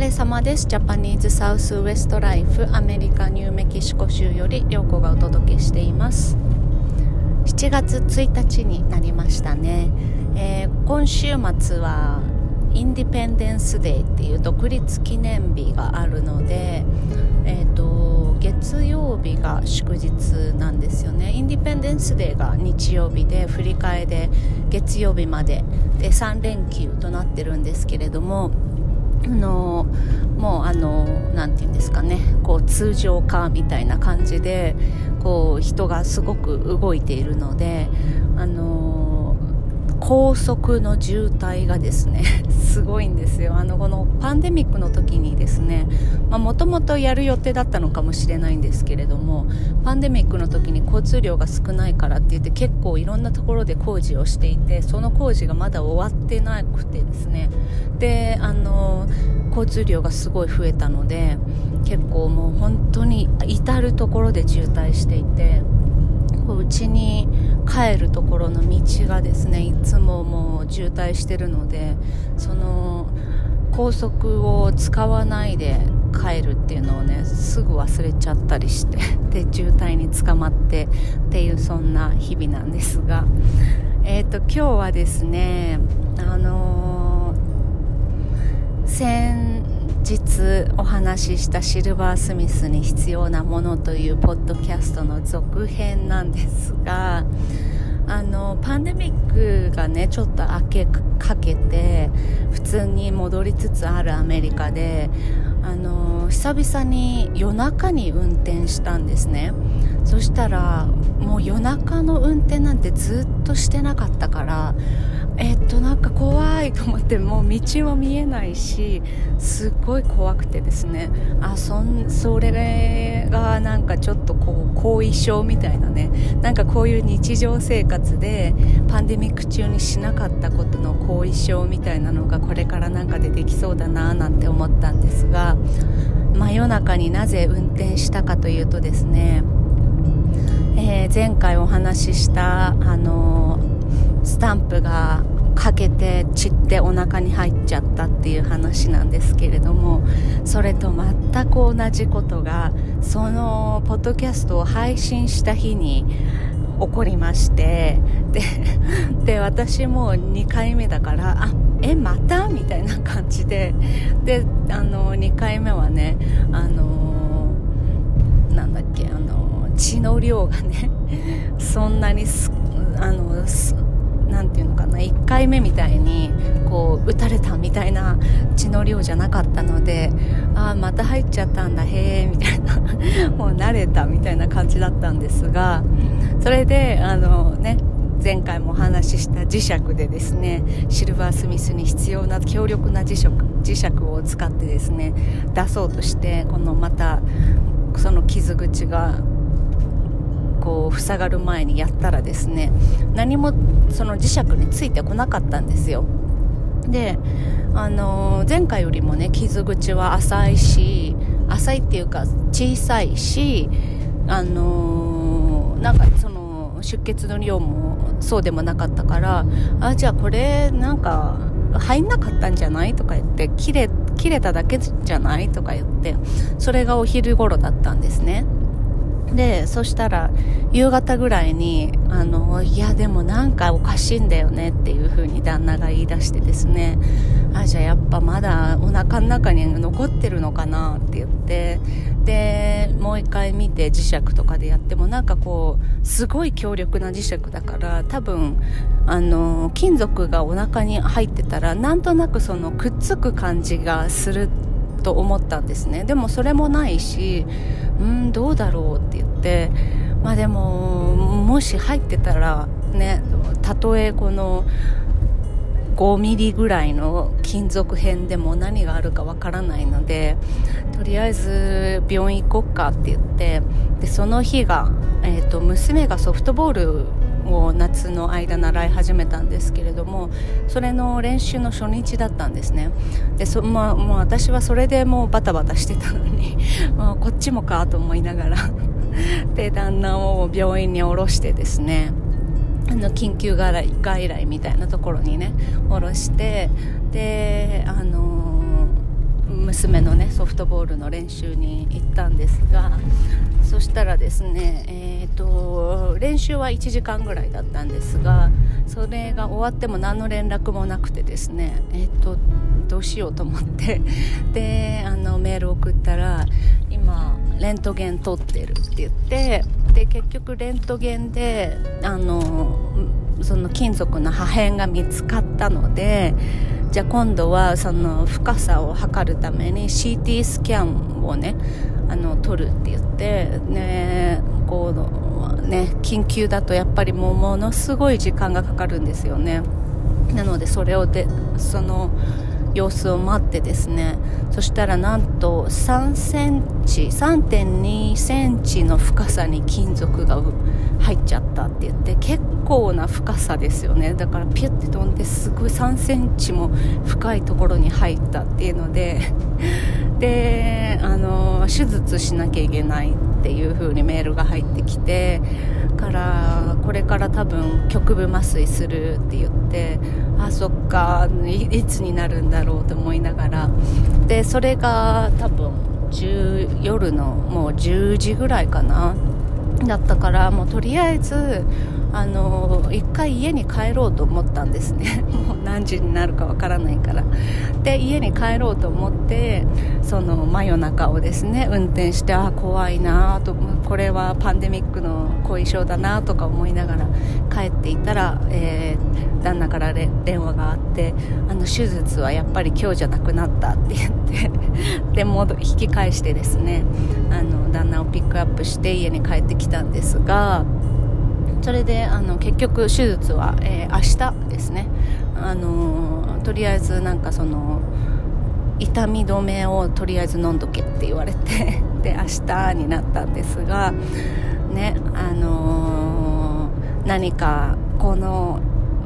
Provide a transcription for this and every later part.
れ様です。ジャパニーズサウスウエストライフアメリカニューメキシコ州より涼子がお届けしています。7月1日になりましたね、えー、今週末はインディペンデンスデーっていう独立記念日があるので、えーと、月曜日が祝日なんですよね。インディペンデンスデーが日曜日で振り替えで月曜日までで3連休となってるんですけれどもあのもうあのなんていうんですかね。こう通常化みたいな感じでこう人がすごく動いているのであの高速の渋滞がですね すごいんですよ。あのこのパンデミックの時にですねもともとやる予定だったのかもしれないんですけれどもパンデミックの時に交通量が少ないからって言って結構いろんなところで工事をしていてその工事がまだ終わってなくてですね。であの交通量がすごい増えたので結構もう本当に至る所で渋滞していてうちに帰るところの道がですねいつももう渋滞してるのでその高速を使わないで帰るっていうのをねすぐ忘れちゃったりして で渋滞に捕まってっていうそんな日々なんですが。えっ、ー、と今日はですねあのー、日お話ししたシルバースミスに必要なものというポッドキャストの続編なんですがあのパンデミックがねちょっと明けかけて普通に戻りつつあるアメリカであの久々に夜中に運転したんですね。そしたらもう夜中の運転なんてずっとしてなかったからえっとなんか怖いと思ってもう道も見えないしすっごい怖くてですね。あそんそれがなんかちょっとこう後遺症みたいなね。なんかこういう日常生活でパンデミック中にしなかったことの後遺症みたいなのがこれからなんか出てきそうだななんて思ったんですが真夜中になぜ運転したかというとですね、えー、前回お話ししたあのスタンプがかけて散ってお腹に入っちゃったっていう話なんですけれどもそれと全く同じことがそのポッドキャストを配信した日に起こりましてで で私も2回目だからあえまたみたいな感じでであの2回目はねあのなんだっけあの血の量がねそんなにあの何て言うのかな1回目みたいにこう打たれたみたいな血の量じゃなかったのでああまた入っちゃったんだへえみたいな もう慣れたみたいな感じだったんですがそれであのね前回もお話しした磁石でですねシルバースミスに必要な強力な磁石磁石を使ってですね出そうとしてこのまたその傷口がこう塞がる前にやったらですね何もその磁石についてこなかったんですよ。であの前回よりもね傷口は浅いし浅いっていうか小さいしあのなんかその出血の量もそうでもなかったからあじゃあこれなんか入んなかったんじゃない？とか言って切れ切れただけじゃない？とか言ってそれがお昼頃だったんですね。でそしたら夕方ぐらいにあのいやでもなんかおかしいんだよねっていう風に旦那が言い出してですね。あじゃあやっぱまだお腹の中に残ってるのかなって言って。でもう一回見て磁石とかでやってもなんかこうすごい強力な磁石だから多分あの金属がお腹に入ってたらなんとなくそのくっつく感じがすると思ったんですね。でもそれもないしうんどうだろう？って言ってまあでももし入ってたらねたとえこの5ミリぐらいの金属片でも何があるかわからないのでとりあえず病院行こっかって言ってでその日が、えーと娘がソフトボールを夏の間習い始めたんですけれどもそれの練習の初日だったんですね。でそ、まあ、もう私はそれでもうバタバタしてたのに あ、こっちもかと思いながら で旦那を病院に下ろしてですねあの緊急外来みたいなところにね下ろしてであの娘のねソフトボールの練習に行ったんですがそしたらですね、え、練習は1時間ぐらいだったんですがそれが終わっても何の連絡もなくてですね、えーと、どうしようと思って であのメール送ったら今レントゲン取ってるって言ってで結局レントゲンであのその金属の破片が見つかったのでじゃあ今度はその深さを測るために CT スキャンをねあの取るって言ってねこうね緊急だとやっぱりもうものすごい時間がかかるんですよね。なのでそれをでその様子を待ってですねそしたらなんと3センチ3.2センチの深さに金属が入っちゃったって言って結構な深さですよね。だからピュッて飛んですごい3センチも深いところに入ったっていうので であの手術しなきゃいけないっていう風にメールが入ってきてからこれから多分局部麻酔するって言ってあそっかいつになるんだろうと思いながら。でそれが多分夜のもう10時ぐらいかな。だったからもうとりあえずあの一回家に帰ろうと思ったんですね。もう何時になるかわからないから。で家に帰ろうと思ってその真夜中をですね運転してあ怖いなとこれはパンデミックの後遺症だなとか思いながら帰っていたら、えー、旦那から電話があってあの手術はやっぱり今日じゃなくなったって言って で戻引き返してですねあの旦那をピックアップして家に帰ってきたんですがそれであの結局手術は、えー、明日ですね。あのとりあえずなんかその痛み止めをとりあえず飲んどけって言われて で明日になったんですがねあのー、何かこの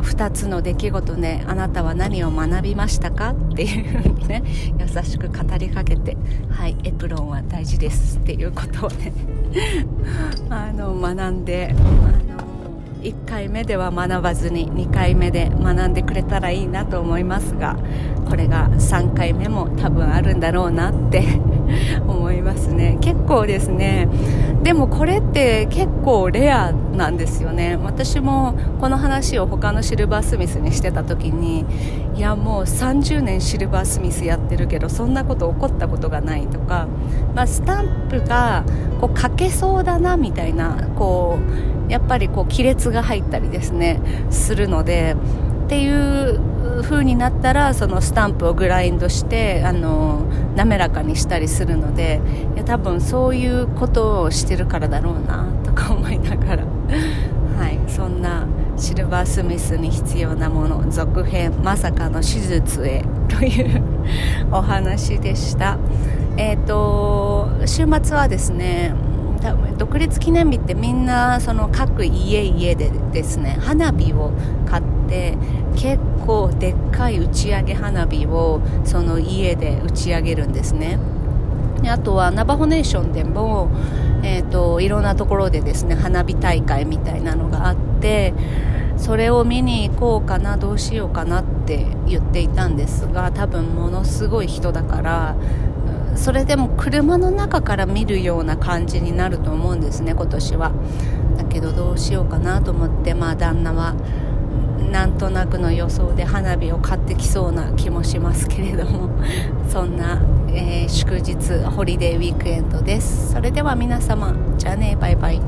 2つの出来事であなたは何を学びましたかっていうふうにね 優しく語りかけてはいエプロンは大事ですっていうことをね あの学んで1回目では学ばずに2回目で学んでくれたらいいなと思いますがこれが3回目も多分あるんだろうなって 思いますね。結構ですねでもこれって結構レアなんですよね。私もこの話を他のシルバースミスにしてた時にいやもう30年シルバースミスやってるけどそんなこと起こったことがないとか、まあ、スタンプがこう書けそうだなみたいなこうやっぱりこう亀裂が入ったりですねするのでっていう風になったらそのスタンプをグラインドしてあの滑らかにしたりするのでいや多分そういうことをしてるからだろうなとか思いながら、はい、そんなシルバースミスに必要なもの続編まさかの手術へというお話でした。えーと週末はですね独立記念日ってみんなその各家々でですね花火を買って結構でっかい打ち上げ花火をその家で打ち上げるんですね。であとはナバホネーションでも、えーと、いろんなところでですね花火大会みたいなのがあってそれを見に行こうかなどうしようかなって言っていたんですが多分ものすごい人だからそれでも車の中から見るような感じになると思うんですね今年は。だけどどうしようかなと思ってまあ旦那はなんとなくの予想で花火を買ってきそうな気もしますけれども そんな、えー、祝日ホリデーウィークエンドです。それでは皆様じゃあねバイバイ。